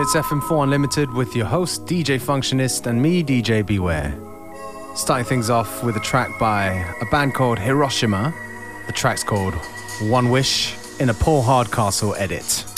it's FM4 Unlimited with your host, DJ Functionist, and me, DJ Beware. Starting things off with a track by a band called Hiroshima. The track's called One Wish in a Paul Hardcastle edit.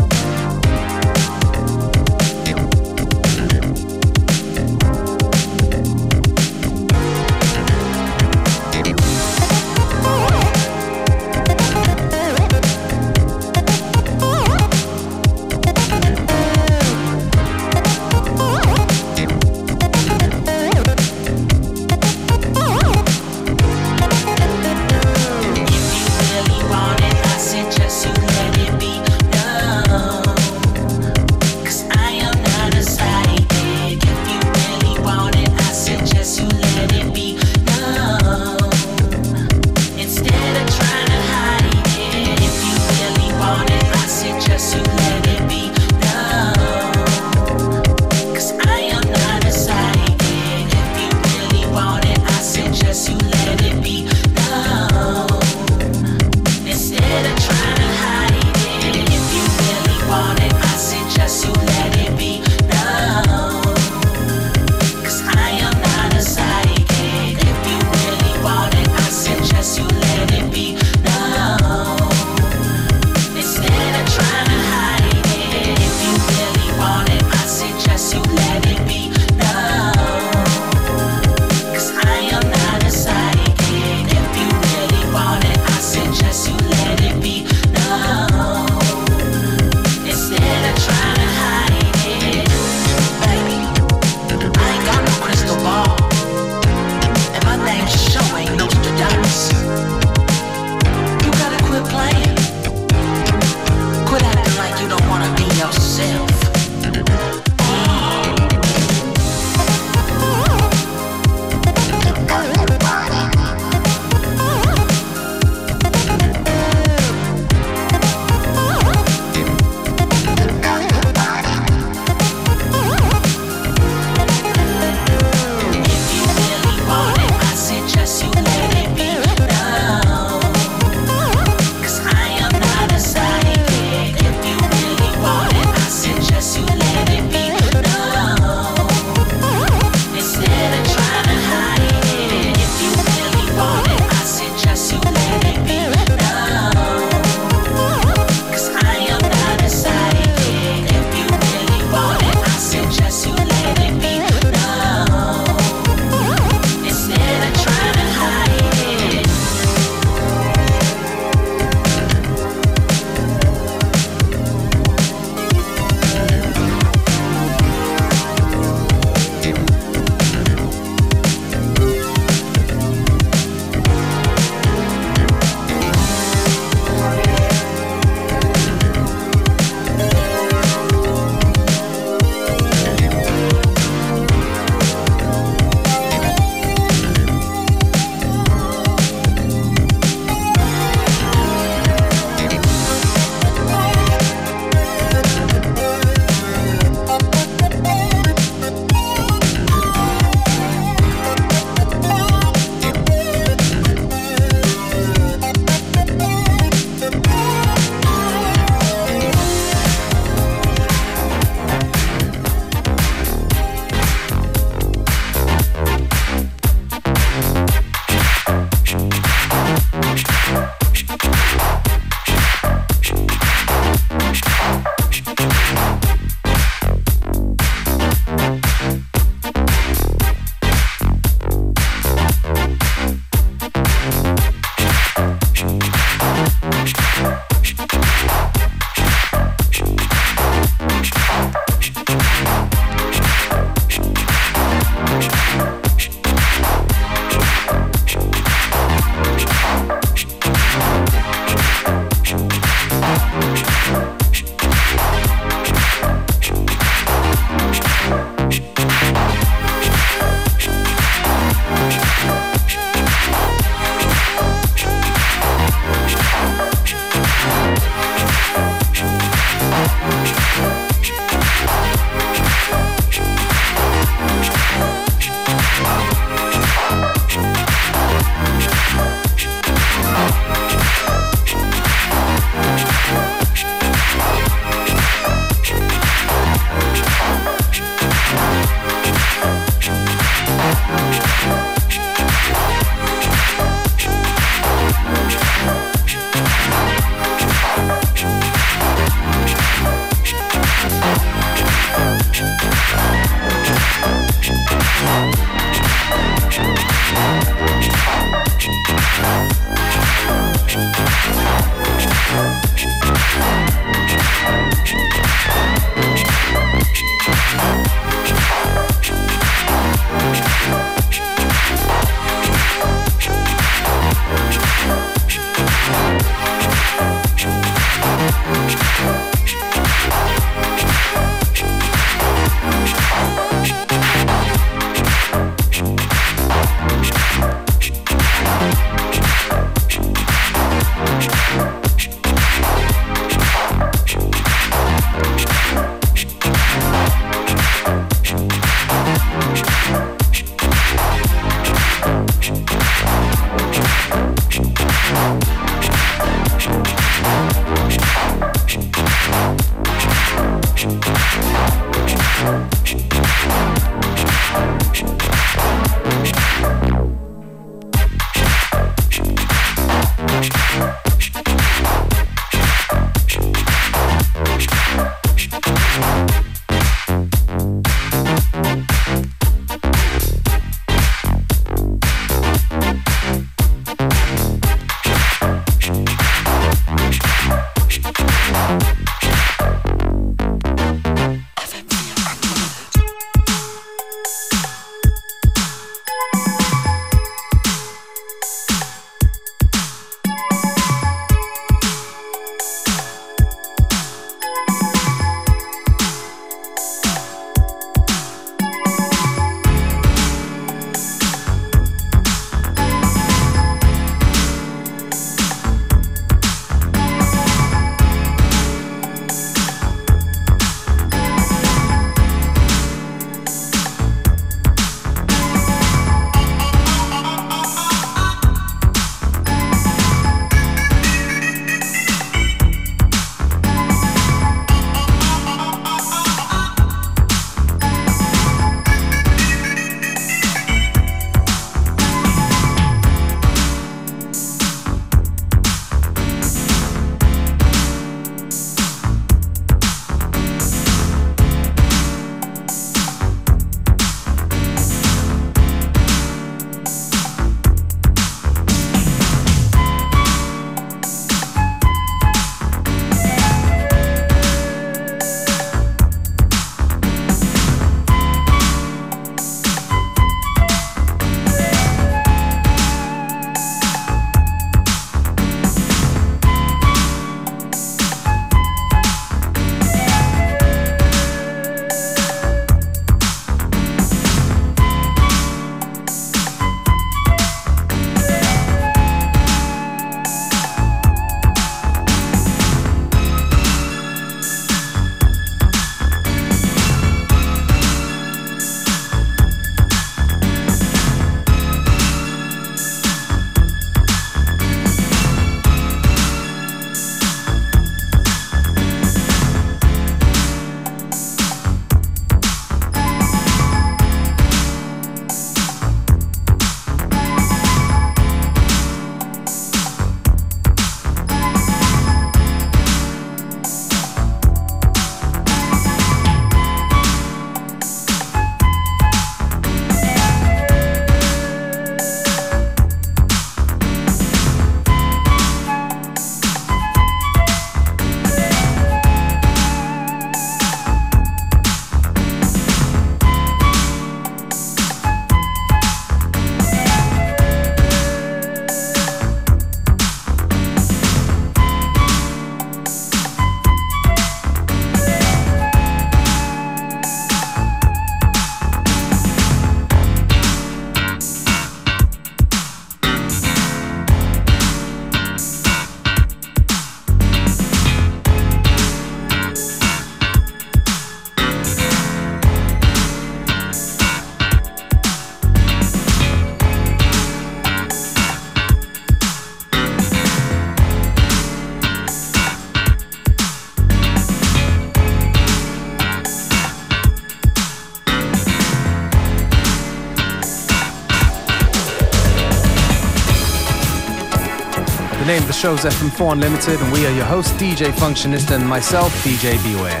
Show's FM4 Unlimited, and we are your host, DJ Functionist, and myself, DJ Beware.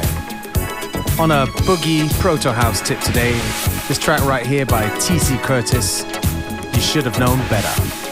On a boogie proto house tip today, this track right here by TC Curtis, You Should Have Known Better.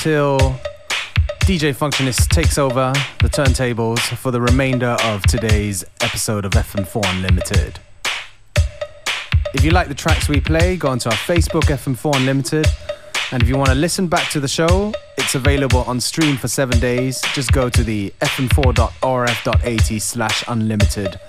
Until DJ Functionist takes over the turntables for the remainder of today's episode of FM4 Unlimited. If you like the tracks we play, go onto our Facebook FM4 Unlimited. And if you want to listen back to the show, it's available on stream for seven days. Just go to the fm4.orf.at slash unlimited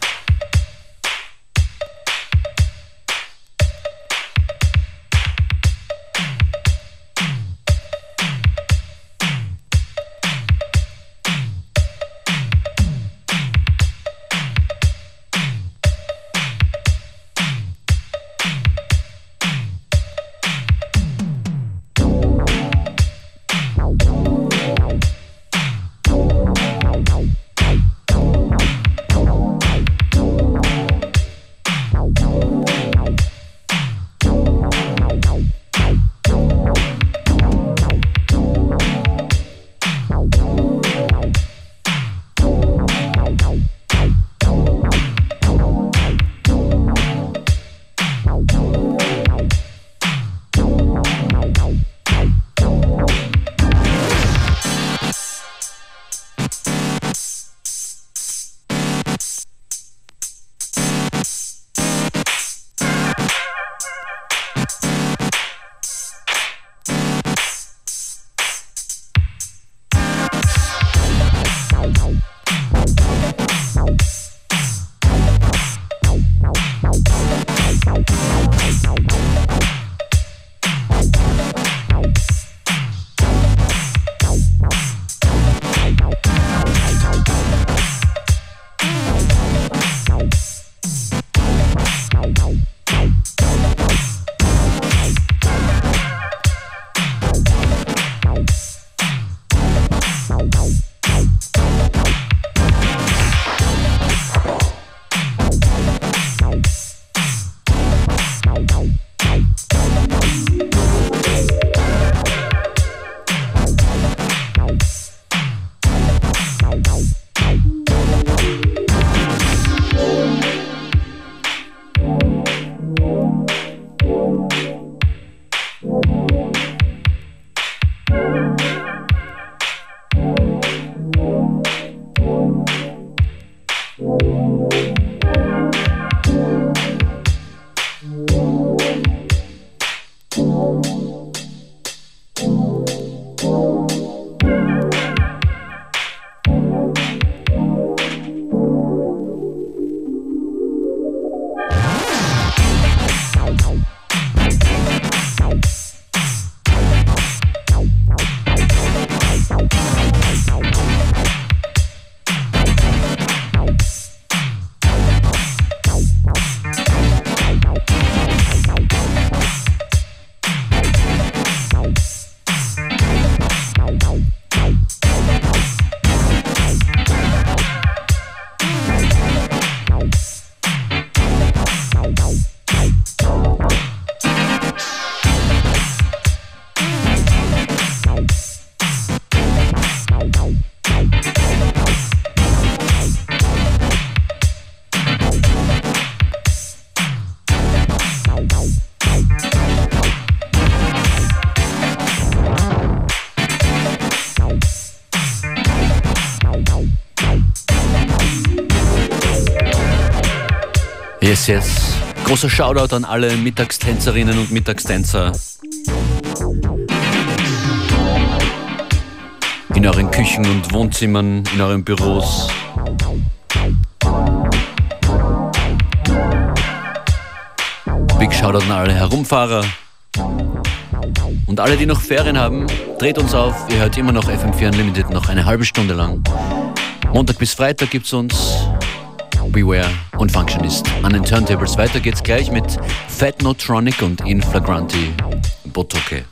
Yes, yes. Großer Shoutout an alle Mittagstänzerinnen und Mittagstänzer. In euren Küchen und Wohnzimmern, in euren Büros. Big Shoutout an alle Herumfahrer. Und alle, die noch Ferien haben, dreht uns auf. Ihr hört immer noch FM4 Unlimited noch eine halbe Stunde lang. Montag bis Freitag gibt es uns Beware und Functionist. An den Turntables weiter geht's gleich mit Fatnotronic und Inflagranti Botoke.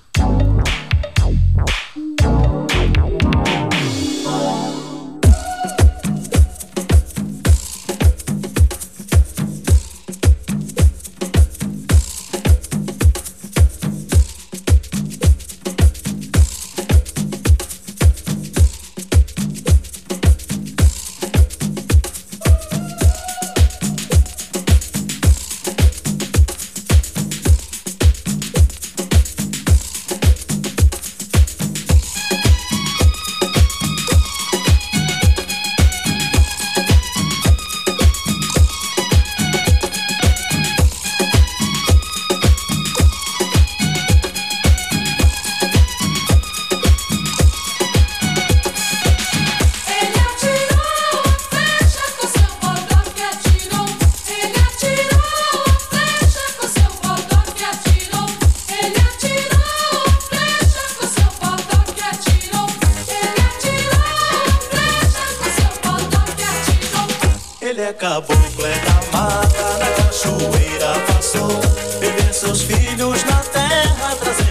mata, na cachoeira passou, teve seus filhos na terra trazer.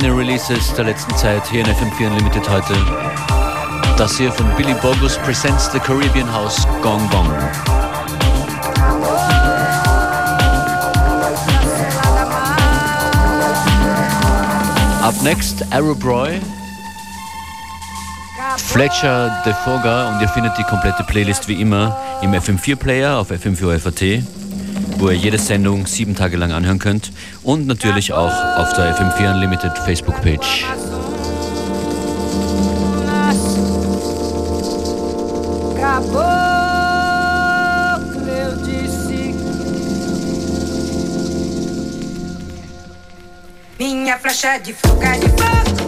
Kleine Releases der letzten Zeit hier in FM4 Unlimited heute. Das hier von Billy Bogus presents the Caribbean House Gong Gong. Up next, Arab Roy, Fletcher Defoga und ihr findet die komplette Playlist wie immer im FM4 Player auf FM4 FAT, wo ihr jede Sendung sieben Tage lang anhören könnt und natürlich auch auf der FM4 Unlimited Facebook Page. Caboclo, eu disse. Minha flecha de fogo é de fogo,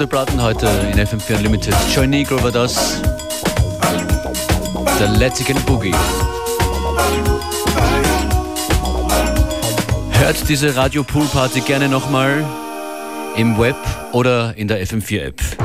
So viel gute Platten heute in FM4 Unlimited. Joy Negro war das. Der Let's Again Boogie. Hört diese Radio Pool Party gerne nochmal im Web oder in der FM4 App.